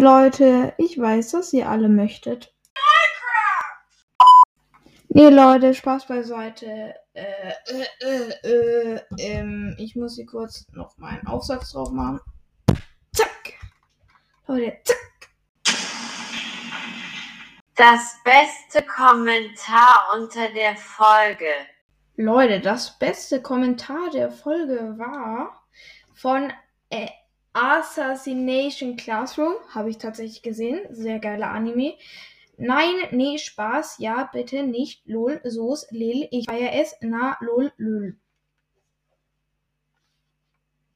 Leute, ich weiß, dass ihr alle möchtet. Nee, Leute, Spaß beiseite. Äh, äh, äh, äh, ähm, ich muss hier kurz noch meinen Aufsatz drauf machen. Zack. Leute, zack. Das beste Kommentar unter der Folge. Leute, das beste Kommentar der Folge war von äh, Assassination Classroom. Habe ich tatsächlich gesehen. Sehr geiler Anime. Nein, nee, Spaß. Ja, bitte nicht. Lol, Soß, Lil. Ich feier es. Na, lol, lül.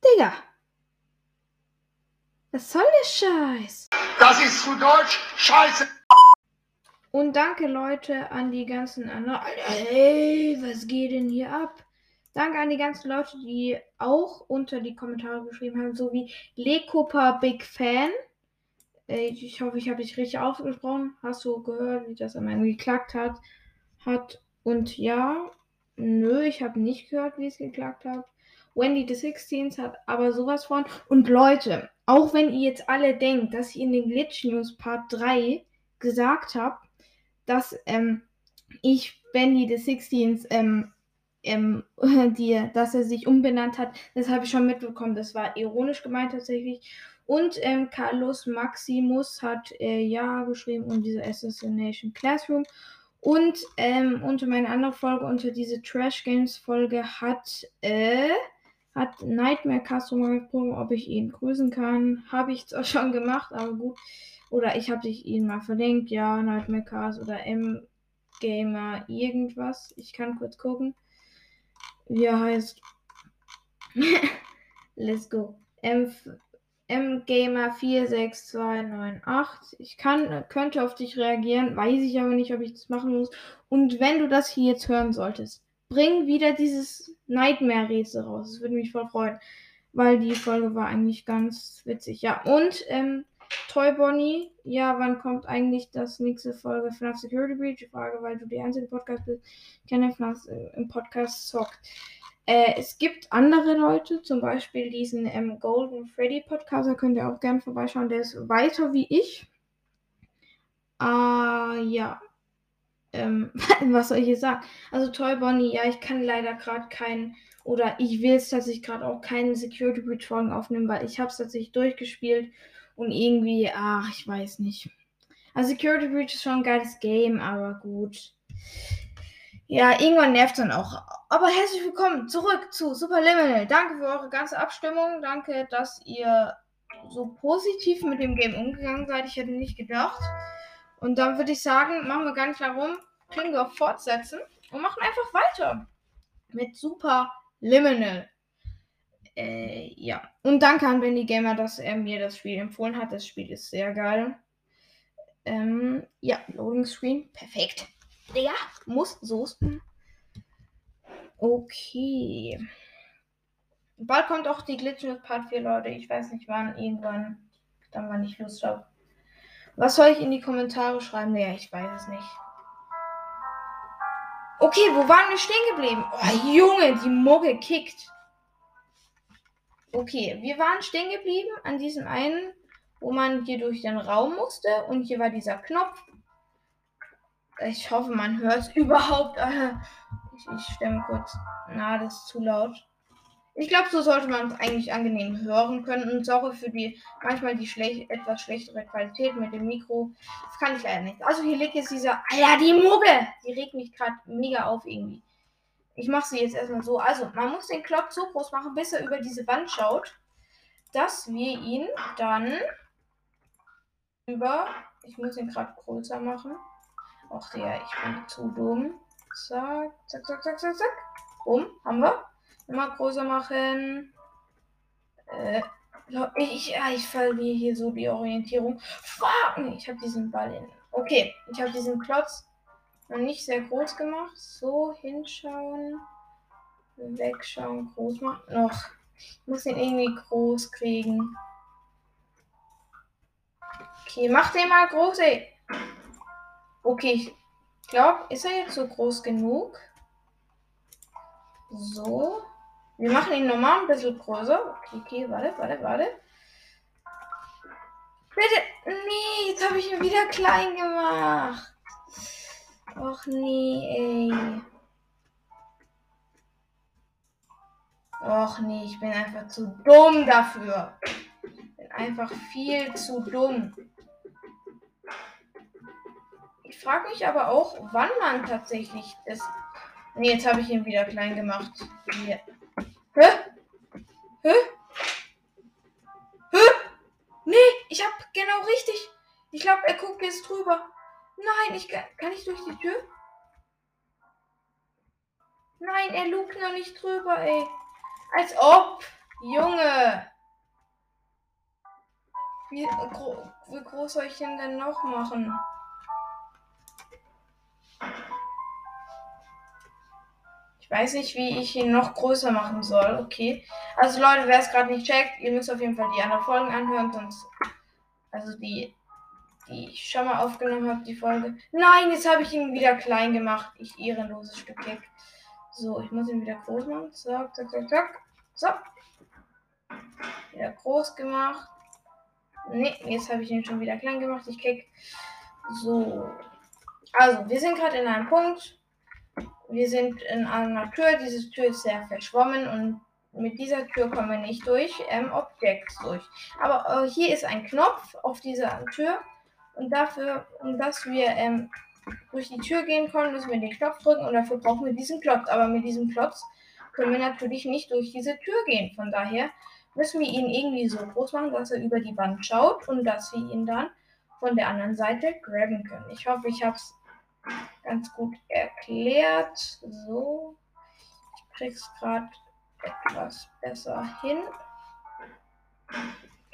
Digga. Was soll der Scheiß? Das ist zu Deutsch Scheiße. Und danke, Leute, an die ganzen anderen. Hey, was geht denn hier ab? Danke an die ganzen Leute, die auch unter die Kommentare geschrieben haben, so wie Lekopa Big Fan. Äh, Ich hoffe, ich habe dich richtig ausgesprochen. Hast du gehört, wie das am Ende geklagt hat? hat? Und ja, nö, ich habe nicht gehört, wie es geklagt hat. Wendy the 16 hat aber sowas von. Und Leute, auch wenn ihr jetzt alle denkt, dass ich in den Glitch News Part 3 gesagt habe, dass ähm, ich Wendy the 16 ähm, ähm, die, dass er sich umbenannt hat, das habe ich schon mitbekommen. Das war ironisch gemeint tatsächlich. Und ähm, Carlos Maximus hat äh, ja geschrieben um diese Assassination Classroom. Und ähm, unter meiner anderen Folge, unter diese Trash Games Folge, hat, äh, hat Nightmare Customer gesprochen, ob ich ihn grüßen kann. Habe ich zwar schon gemacht, aber gut. Oder ich habe dich ihn mal verlinkt. Ja, Nightmare Cast oder M Gamer irgendwas. Ich kann kurz gucken. Wie er heißt. Let's go. M Mgamer 46298. Ich kann, könnte auf dich reagieren, weiß ich aber nicht, ob ich das machen muss. Und wenn du das hier jetzt hören solltest, bring wieder dieses Nightmare-Rätsel raus. Das würde mich voll freuen. Weil die Folge war eigentlich ganz witzig. Ja, und ähm, Toy Bonnie, ja, wann kommt eigentlich das nächste Folge FNAF Security Breach? Frage, weil du die einzige Podcast bist, der FNAF äh, im Podcast zockt. Äh, es gibt andere Leute, zum Beispiel diesen ähm, Golden Freddy Podcast, da könnt ihr auch gerne vorbeischauen. Der ist weiter wie ich. Ah, ja. Ähm, was soll ich jetzt sagen? Also Toy Bonnie, ja, ich kann leider gerade keinen, oder ich will es tatsächlich gerade auch keinen Security Breach Folgen aufnehmen, weil ich habe es tatsächlich durchgespielt und irgendwie, ach, ich weiß nicht. Also Security Breach ist schon ein geiles Game, aber gut. Ja, irgendwann nervt dann auch. Aber herzlich willkommen zurück zu Superliminal. Danke für eure ganze Abstimmung. Danke, dass ihr so positiv mit dem Game umgegangen seid. Ich hätte nicht gedacht. Und dann würde ich sagen, machen wir gar nicht lang rum, klicken wir auf Fortsetzen und machen einfach weiter mit Superliminal. Äh, ja. Und danke an Benny Gamer, dass er mir das Spiel empfohlen hat. Das Spiel ist sehr geil. Ähm, ja, Loading Screen. Perfekt. Ja, muss so. Okay. Bald kommt auch die Glitch News Part 4, Leute. Ich weiß nicht wann, irgendwann. Dann, wann ich Lust habe. Was soll ich in die Kommentare schreiben? Ja, ich weiß es nicht. Okay, wo waren wir stehen geblieben? Oh, Junge, die Mugge kickt. Okay, wir waren stehen geblieben an diesem einen, wo man hier durch den Raum musste. Und hier war dieser Knopf. Ich hoffe, man hört es überhaupt. Ich, ich stemme kurz. Na, das ist zu laut. Ich glaube, so sollte man es eigentlich angenehm hören können. Und sorry für die manchmal die schlech etwas schlechtere Qualität mit dem Mikro. Das kann ich leider nicht. Also hier liegt jetzt dieser. Alter, die Muggel! Die regt mich gerade mega auf irgendwie. Ich mache sie jetzt erstmal so. Also, man muss den Klotz so groß machen, bis er über diese Wand schaut, dass wir ihn dann über. Ich muss ihn gerade größer machen. Ach ja, ich bin zu dumm. Zack, zack, zack, zack, zack, zack. Bumm, haben wir. Immer größer machen. Äh, ich, ja, ich verliere hier so die Orientierung. Fuck! Ich habe diesen Ball in. Okay, ich habe diesen Klotz noch nicht sehr groß gemacht. So, hinschauen. Wegschauen, groß machen. Noch. Ich muss den irgendwie groß kriegen. Okay, mach den mal groß, ey. Okay, ich glaube, ist er jetzt so groß genug? So. Wir machen ihn nochmal ein bisschen größer. Okay, okay, warte, warte, warte. Bitte. Nee, jetzt habe ich ihn wieder klein gemacht. Och nee, ey. Och nee, ich bin einfach zu dumm dafür. Bin einfach viel zu dumm. Ich frage mich aber auch, wann man tatsächlich das. Nee, jetzt habe ich ihn wieder klein gemacht. Hier. Hä? Hä? Hä? Nee, ich hab genau richtig. Ich glaube, er guckt jetzt drüber. Nein, ich kann, ich durch die Tür? Nein, er lugt noch nicht drüber, ey. Als ob. Junge. Wie, gro wie groß soll ich ihn denn noch machen? Ich weiß nicht, wie ich ihn noch größer machen soll. Okay. Also Leute, wer es gerade nicht checkt, ihr müsst auf jeden Fall die anderen Folgen anhören, sonst. Also die, die ich schon mal aufgenommen habe, die Folge. Nein, jetzt habe ich ihn wieder klein gemacht. Ich ehrenloses Stück Kick. So, ich muss ihn wieder groß machen. Zack, zack, zack, zack. So. Wieder groß gemacht. Ne, jetzt habe ich ihn schon wieder klein gemacht. Ich kick. So. Also, wir sind gerade in einem Punkt. Wir sind in einer Tür. Diese Tür ist sehr verschwommen und mit dieser Tür kommen wir nicht durch ähm, Objects durch. Aber äh, hier ist ein Knopf auf dieser Tür. Und dafür, um dass wir ähm, durch die Tür gehen können, müssen wir den Knopf drücken und dafür brauchen wir diesen Klotz. Aber mit diesem Klotz können wir natürlich nicht durch diese Tür gehen. Von daher müssen wir ihn irgendwie so groß machen, dass er über die Wand schaut und dass wir ihn dann von der anderen Seite graben können. Ich hoffe, ich habe es ganz gut erklärt. So, ich krieg's gerade etwas besser hin.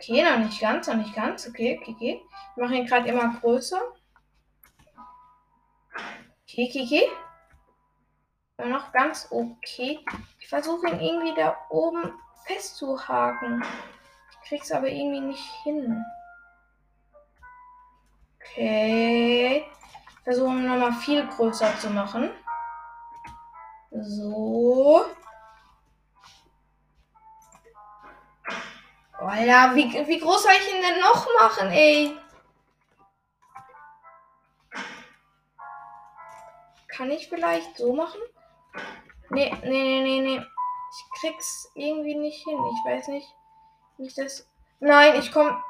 Okay, noch nicht ganz, noch nicht ganz. Okay, okay, okay. Ich mache ihn gerade immer größer. Okay, okay, okay. Noch ganz okay. Ich versuche ihn irgendwie da oben festzuhaken. Ich krieg's aber irgendwie nicht hin. Okay. Versuchen nochmal viel größer zu machen. So. Alter, wie, wie groß soll ich ihn denn noch machen, ey? Kann ich vielleicht so machen? Nee, nee, nee, nee, nee. Ich krieg's irgendwie nicht hin. Ich weiß nicht, wie ich das. Nein, ich komm.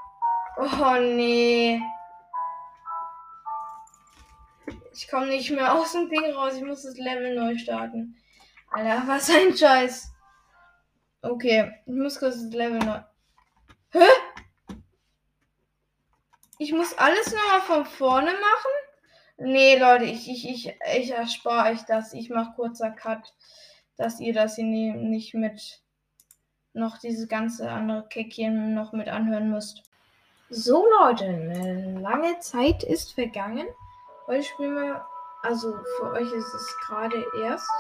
Oh nee. Ich komme nicht mehr aus dem Ding raus. Ich muss das Level neu starten. Alter, was ein Scheiß. Okay, ich muss kurz das Level neu. Hä? Ich muss alles nochmal von vorne machen? Nee, Leute, ich, ich, ich, ich erspare euch das. Ich mache kurzer Cut, dass ihr das hier nicht mit noch dieses ganze andere Keckchen noch mit anhören müsst. So, Leute, lange Zeit ist vergangen. Heute spielen wir, also für euch ist es gerade erst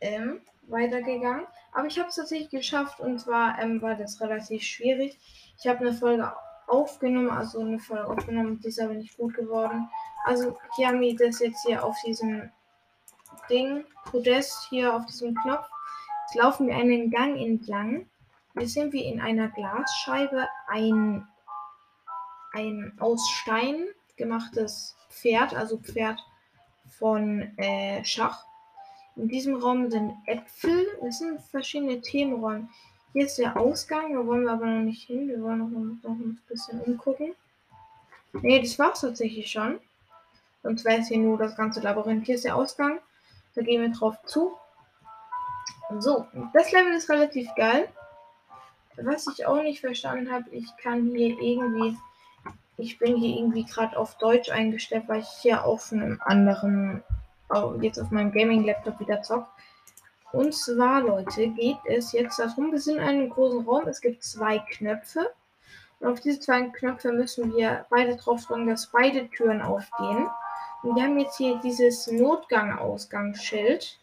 ähm, weitergegangen. Aber ich habe es tatsächlich geschafft und zwar ähm, war das relativ schwierig. Ich habe eine Folge aufgenommen, also eine Folge aufgenommen, die ist aber nicht gut geworden. Also hier haben wir das jetzt hier auf diesem Ding, Podest hier auf diesem Knopf. Jetzt laufen wir einen Gang entlang. Jetzt sind wir in einer Glasscheibe ein, ein aus Stein gemachtes Pferd, also Pferd von äh, Schach. In diesem Raum sind Äpfel. Das sind verschiedene Themenräume. Hier ist der Ausgang. Da wollen wir aber noch nicht hin. Wir wollen noch, noch ein bisschen umgucken. Ne, das war's tatsächlich schon. Sonst wäre es hier nur das ganze Labyrinth. Hier ist der Ausgang. Da gehen wir drauf zu. So, das Level ist relativ geil. Was ich auch nicht verstanden habe, ich kann hier irgendwie. Ich bin hier irgendwie gerade auf Deutsch eingestellt, weil ich hier auf einem anderen jetzt auf meinem Gaming-Laptop wieder zockt. Und zwar, Leute, geht es jetzt darum, wir sind in einem großen Raum, es gibt zwei Knöpfe. Und auf diese zwei Knöpfe müssen wir beide drauf drücken, dass beide Türen aufgehen. Und wir haben jetzt hier dieses Notgang-Ausgangsschild.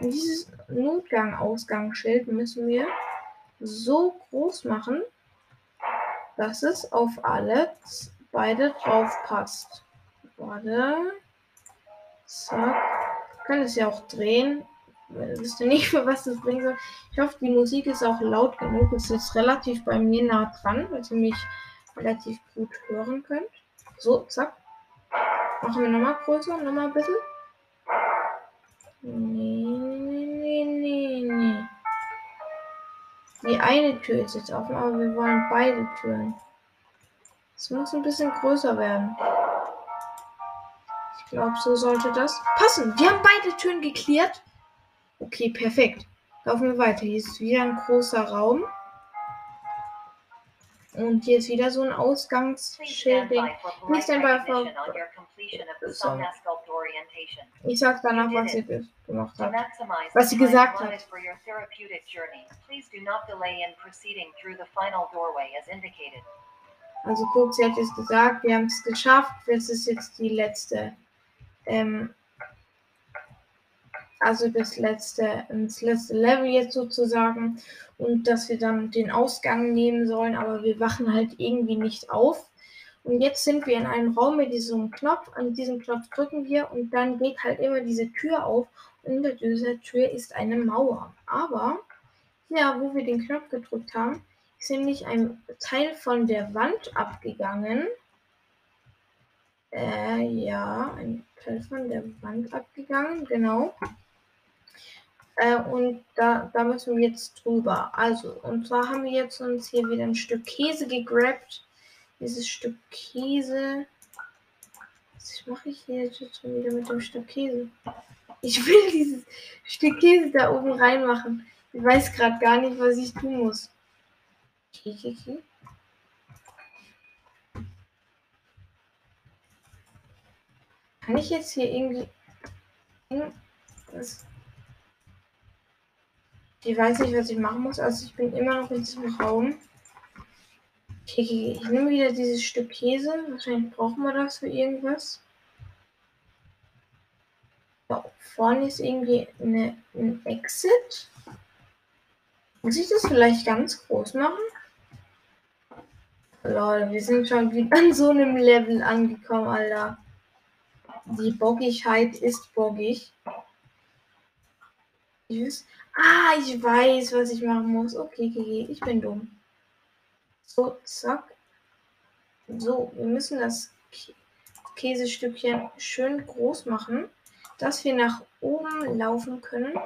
Und dieses Notgang-Ausgangsschild müssen wir so groß machen, dass es auf alle beide drauf passt. Warte. Zack. Ich kann es ja auch drehen. Ich wüsste nicht, für was das bringen soll. Ich hoffe, die Musik ist auch laut genug. Es ist relativ bei mir nah dran, weil ihr mich relativ gut hören könnt. So, zack. Machen wir nochmal größer, nochmal ein bisschen. Nee, nee, nee, nee. Die eine Tür ist jetzt offen, aber wir wollen beide Türen. Es muss ein bisschen größer werden. Glaube, so sollte das passen. Wir haben beide Türen geklärt. Okay, perfekt. Laufen wir weiter. Hier ist wieder ein großer Raum. Und hier ist wieder so ein Ausgangsschild. For so. Ich sag danach, was sie gemacht hat. Was sie gesagt hat. Also guck, sie hat jetzt gesagt, wir haben es geschafft. Das ist jetzt die letzte ähm, also das letzte, das letzte Level jetzt sozusagen und dass wir dann den Ausgang nehmen sollen, aber wir wachen halt irgendwie nicht auf. Und jetzt sind wir in einem Raum mit diesem Knopf. An diesem Knopf drücken wir und dann geht halt immer diese Tür auf. Und hinter dieser Tür ist eine Mauer. Aber ja, wo wir den Knopf gedrückt haben, ist nämlich ein Teil von der Wand abgegangen. Äh, ja, ein Teil von der Wand abgegangen, genau. Äh, und da, da müssen wir jetzt drüber. Also, und zwar haben wir jetzt uns hier wieder ein Stück Käse gegrabt. Dieses Stück Käse. Was mache ich hier jetzt schon wieder mit dem Stück Käse? Ich will dieses Stück Käse da oben reinmachen. Ich weiß gerade gar nicht, was ich tun muss. Okay, okay, okay. Kann ich jetzt hier irgendwie. Ich weiß nicht, was ich machen muss. Also ich bin immer noch in diesem Raum. Okay, ich nehme wieder dieses Stück Käse. Wahrscheinlich brauchen wir das für irgendwas. Da vorne ist irgendwie eine, ein Exit. Muss ich das vielleicht ganz groß machen? Leute, wir sind schon wieder an so einem Level angekommen, Alter. Die Bockigkeit ist bockig. Ich Ah, ich weiß, was ich machen muss. Okay, okay, okay. ich bin dumm. So, zack. So, wir müssen das Käsestückchen schön groß machen, dass wir nach oben laufen können.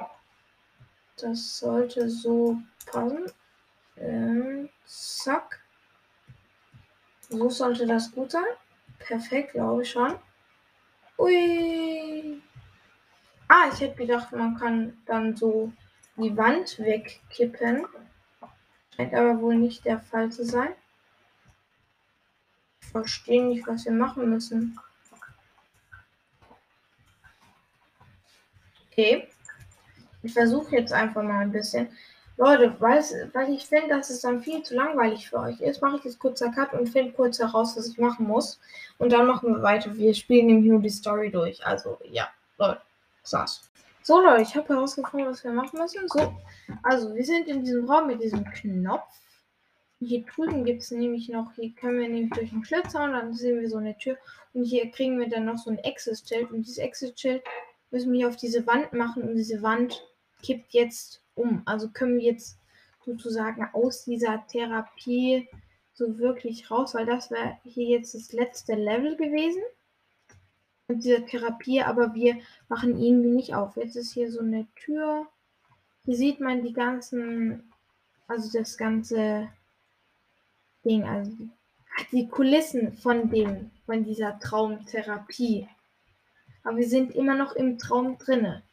Das sollte so passen. Ähm, zack. So sollte das gut sein. Perfekt, glaube ich schon. Ui. Ah, ich hätte gedacht, man kann dann so die Wand wegkippen. Scheint aber wohl nicht der Fall zu sein. Ich verstehe nicht, was wir machen müssen. Okay. Ich versuche jetzt einfach mal ein bisschen. Leute, weil, weil ich finde, dass es dann viel zu langweilig für euch ist, mache ich jetzt kurzer Cut und finde kurz heraus, was ich machen muss. Und dann machen wir weiter. Wir spielen nämlich nur die Story durch. Also, ja, Leute, war's. So Leute, ich habe herausgefunden, was wir machen müssen. So, also wir sind in diesem Raum mit diesem Knopf. Hier drüben gibt es nämlich noch, hier können wir nämlich durch den Schlitz hauen, dann sehen wir so eine Tür. Und hier kriegen wir dann noch so ein Exit-Schild. Und dieses Exit-Schild müssen wir hier auf diese Wand machen. Und diese Wand kippt jetzt um. Also können wir jetzt sozusagen aus dieser Therapie so wirklich raus, weil das wäre hier jetzt das letzte Level gewesen mit dieser Therapie, aber wir machen irgendwie nicht auf. Jetzt ist hier so eine Tür. Hier sieht man die ganzen, also das ganze Ding, also die Kulissen von dem, von dieser Traumtherapie. Aber wir sind immer noch im Traum drinne.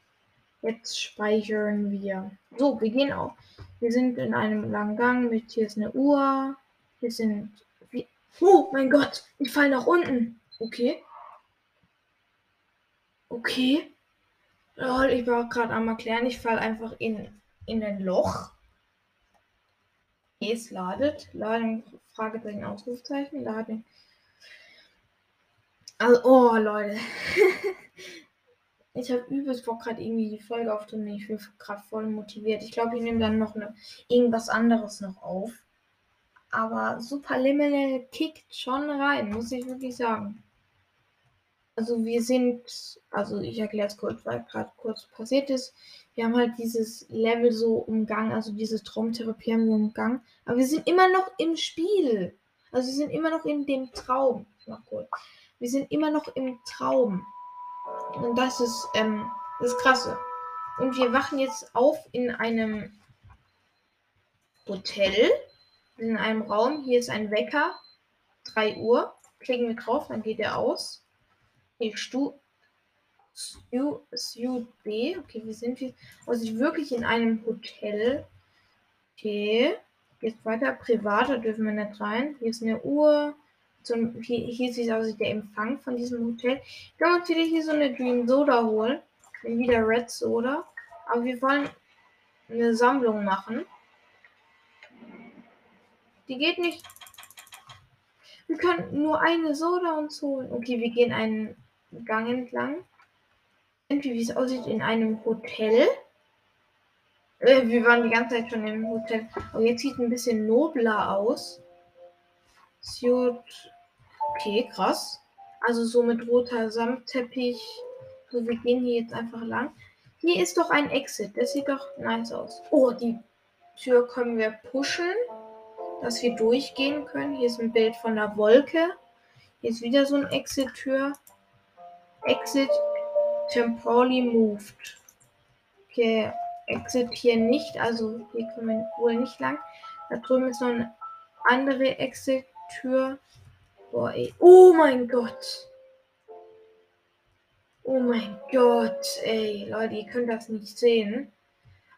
Jetzt speichern wir. So, wir gehen auf. Wir sind in einem langen Gang mit hier ist eine Uhr. Hier sind. Oh mein Gott, ich fall nach unten. Okay. Okay. Lol, ich war gerade am erklären, ich falle einfach in, in ein Loch. Es ladet. Laden, Fragezeichen, Ausrufzeichen. Laden. Also, oh, Leute. ich habe übelst Bock, gerade irgendwie die Folge aufzunehmen. Ich bin gerade voll motiviert. Ich glaube, ich nehme dann noch eine, irgendwas anderes noch auf. Aber Super Liminal kickt schon rein, muss ich wirklich sagen. Also wir sind, also ich erkläre es kurz, weil gerade kurz passiert ist. Wir haben halt dieses Level so umgangen, also diese Traumtherapie haben wir umgangen. Aber wir sind immer noch im Spiel. Also wir sind immer noch in dem Traum. Mal kurz. Wir sind immer noch im Traum. Und das ist, ähm, das krasse. Und wir wachen jetzt auf in einem Hotel. In einem Raum. Hier ist ein Wecker. 3 Uhr. Klicken wir drauf, dann geht er aus. Hier Stu Stu Stu B. Okay, wir sind wir. Also wirklich in einem Hotel. Okay. Geht weiter. Privat, da dürfen wir nicht rein. Hier ist eine Uhr. Zum, hier, hier sieht es aus der Empfang von diesem Hotel. Können uns wieder hier so eine Dream Soda holen. Wieder Red Soda. Aber wir wollen eine Sammlung machen. Die geht nicht. Wir können nur eine Soda uns holen. Okay, wir gehen einen Gang entlang. Irgendwie, wie es aussieht, in einem Hotel. Äh, wir waren die ganze Zeit schon im Hotel. Aber jetzt sieht es ein bisschen nobler aus. Sieht. Okay, krass. Also so mit roter Samtteppich. So, wir gehen hier jetzt einfach lang. Hier ist doch ein Exit. Das sieht doch nice aus. Oh, die Tür können wir pushen, dass wir durchgehen können. Hier ist ein Bild von der Wolke. Hier ist wieder so ein Exit-Tür. Exit temporally moved. Okay, Exit hier nicht. Also hier können wir wohl nicht lang. Da drüben ist noch eine andere Exit-Tür. Boah, ey. Oh mein Gott. Oh mein Gott, ey, Leute, ihr könnt das nicht sehen.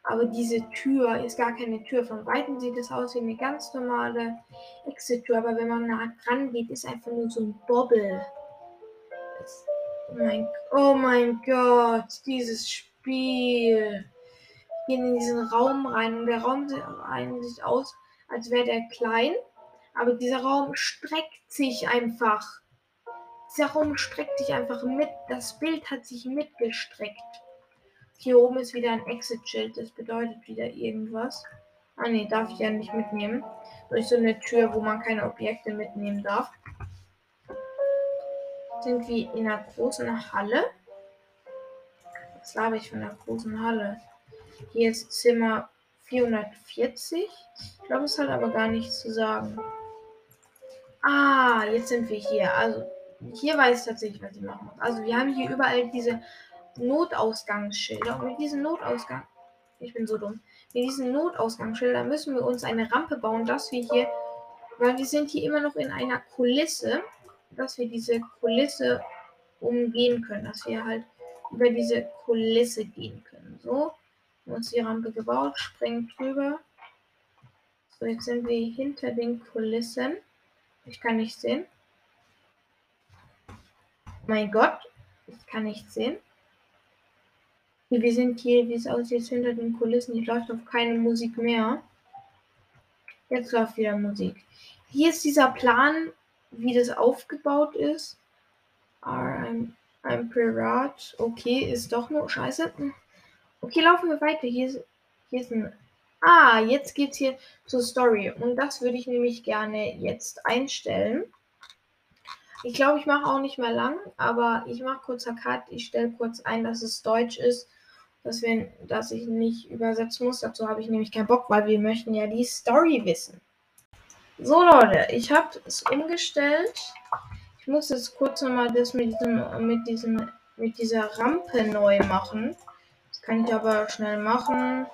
Aber diese Tür ist gar keine Tür. Von Weitem sieht es aus wie eine ganz normale Exit-Tür. Aber wenn man nah dran geht, ist einfach nur so ein Bobbel. Oh, mein, oh mein Gott, dieses Spiel. Gehen in diesen Raum rein und der Raum sieht aus, als wäre der klein. Aber dieser Raum streckt sich einfach. Dieser Raum streckt sich einfach mit. Das Bild hat sich mitgestreckt. Hier oben ist wieder ein Exit-Schild. Das bedeutet wieder irgendwas. Ah ne, darf ich ja nicht mitnehmen. Durch so eine Tür, wo man keine Objekte mitnehmen darf. Sind wir in einer großen Halle. Was laber ich von einer großen Halle? Hier ist Zimmer 440. Ich glaube, es hat aber gar nichts zu sagen. Ah, jetzt sind wir hier. Also, hier weiß ich tatsächlich, was ich machen muss. Also, wir haben hier überall diese Notausgangsschilder. Und mit diesem Notausgang. Ich bin so dumm. Mit diesen Notausgangsschildern müssen wir uns eine Rampe bauen, dass wir hier. Weil wir sind hier immer noch in einer Kulisse. Dass wir diese Kulisse umgehen können. Dass wir halt über diese Kulisse gehen können. So. Wir haben uns die Rampe gebaut. Springen drüber. So, jetzt sind wir hinter den Kulissen. Ich kann nicht sehen. Mein Gott, ich kann nicht sehen. Wir sind hier, wie es aussieht, hinter den Kulissen. Hier läuft auf keine Musik mehr. Jetzt läuft wieder Musik. Hier ist dieser Plan, wie das aufgebaut ist. I'm, I'm Pirat. Okay, ist doch nur scheiße. Okay, laufen wir weiter. Hier ist, hier ist ein Ah, jetzt geht's hier zur Story. Und das würde ich nämlich gerne jetzt einstellen. Ich glaube, ich mache auch nicht mehr lang, aber ich mache kurz Cut. Ich stelle kurz ein, dass es Deutsch ist, dass, wir, dass ich nicht übersetzen muss. Dazu habe ich nämlich keinen Bock, weil wir möchten ja die Story wissen. So Leute, ich habe es umgestellt. Ich muss jetzt kurz nochmal das mit diesem, mit diesem, mit dieser Rampe neu machen. Das kann ich aber schnell machen.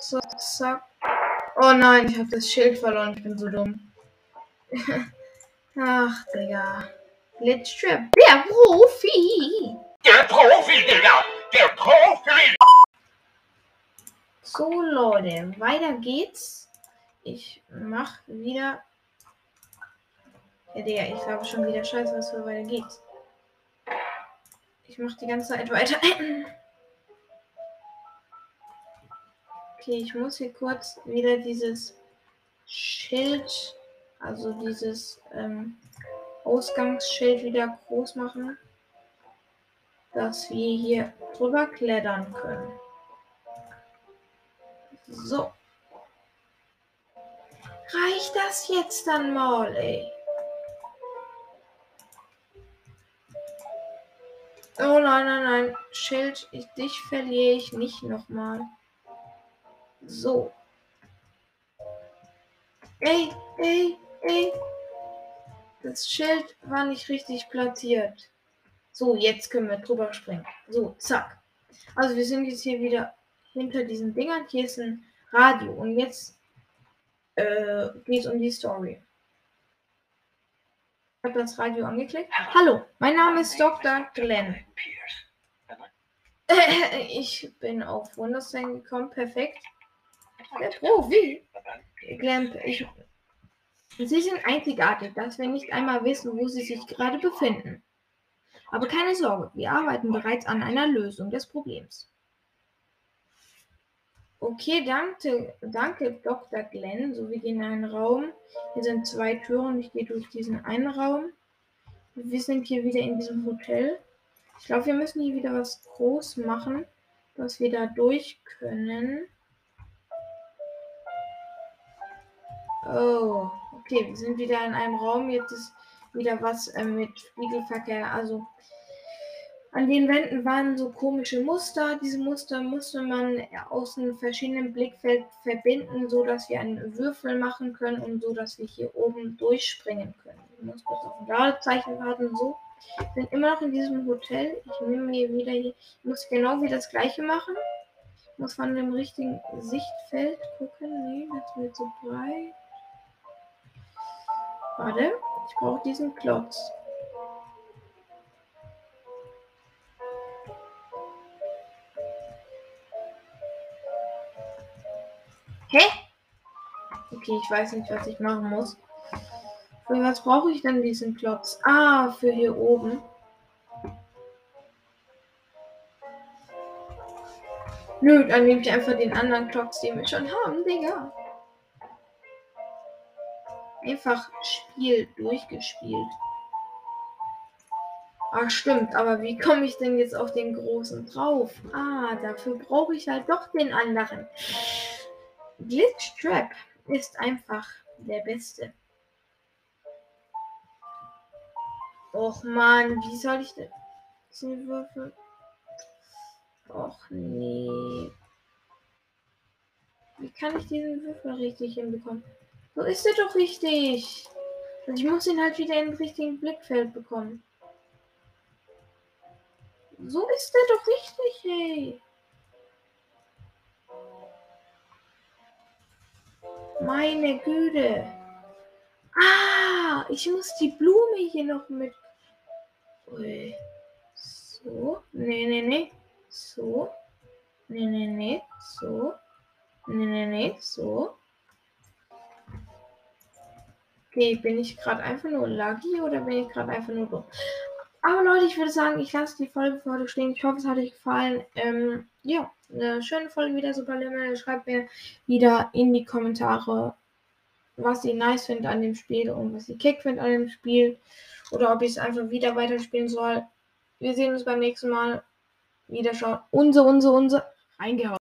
So, zack. Oh nein, ich habe das Schild verloren. Ich bin so dumm. Ach, Digga. Glitchtrap. Der Profi. Der Profi, Digga! Der Profi! So, Leute. Weiter geht's. Ich mach wieder. Ja, Digga, ich glaube schon wieder scheiße, was für weiter geht's. Ich mach die ganze Zeit weiter. Okay, ich muss hier kurz wieder dieses Schild, also dieses ähm, Ausgangsschild wieder groß machen, dass wir hier drüber klettern können. So. Reicht das jetzt dann mal, ey? Oh nein, nein, nein. Schild, ich, dich verliere ich nicht nochmal. So. Ey, ey, ey. Das Schild war nicht richtig platziert. So, jetzt können wir drüber springen. So, zack. Also wir sind jetzt hier wieder hinter diesen Dingern. Hier ist ein Radio. Und jetzt äh, geht es um die Story. Ich habe das Radio angeklickt. Hallo, mein Name ist Dr. Glenn. Ich bin auf Wunderstein gekommen. Perfekt. Der Profi. Glenn, ich, Sie sind einzigartig, dass wir nicht einmal wissen, wo Sie sich gerade befinden. Aber keine Sorge, wir arbeiten bereits an einer Lösung des Problems. Okay, danke, danke Dr. Glenn. So, wir gehen in einen Raum. Hier sind zwei Türen. Ich gehe durch diesen einen Raum. Wir sind hier wieder in diesem Hotel. Ich glaube, wir müssen hier wieder was groß machen, dass wir da durch können. Oh, okay, wir sind wieder in einem Raum. Jetzt ist wieder was äh, mit Spiegelverkehr. Also an den Wänden waren so komische Muster. Diese Muster musste man aus einem verschiedenen Blickfeld verbinden, so dass wir einen Würfel machen können und so dass wir hier oben durchspringen können. Ich muss kurz auf ein Ladezeichen warten. So, wir sind immer noch in diesem Hotel. Ich nehme mir wieder hier. Ich muss genau wie das gleiche machen. Ich muss von dem richtigen Sichtfeld gucken. Nee, das wird so breit. Warte, ich brauche diesen Klotz. Hä? Okay, ich weiß nicht, was ich machen muss. Für was brauche ich denn diesen Klotz? Ah, für hier oben. Nö, dann nehme ich einfach den anderen Klotz, den wir schon haben, Digga. Einfach Spiel durchgespielt. Ach stimmt, aber wie komme ich denn jetzt auf den großen drauf? Ah, dafür brauche ich halt doch den anderen. Glitchtrap ist einfach der beste. Och man, wie soll ich denn diesen Würfel? Och nee. Wie kann ich diesen Würfel richtig hinbekommen? So ist er doch richtig. Und ich muss ihn halt wieder in den richtigen Blickfeld bekommen. So ist er doch richtig, hey. Meine Güte. Ah, ich muss die Blume hier noch mit. Ui. So. Nee, nee, nee. So. Nee, nee, nee. So. Nee, nee, nee. So. Okay, bin ich gerade einfach nur laggy oder bin ich gerade einfach nur dumm? Aber Leute, ich würde sagen, ich lasse die Folge für heute stehen. Ich hoffe, es hat euch gefallen. Ähm, ja, eine schöne Folge wieder, Super Lemon. Schreibt mir wieder in die Kommentare, was ihr nice findet an dem Spiel und was ihr kick findet an dem Spiel. Oder ob ich es einfach wieder weiterspielen soll. Wir sehen uns beim nächsten Mal. Wiederschauen. Unse, unse, unse. Reingehauen.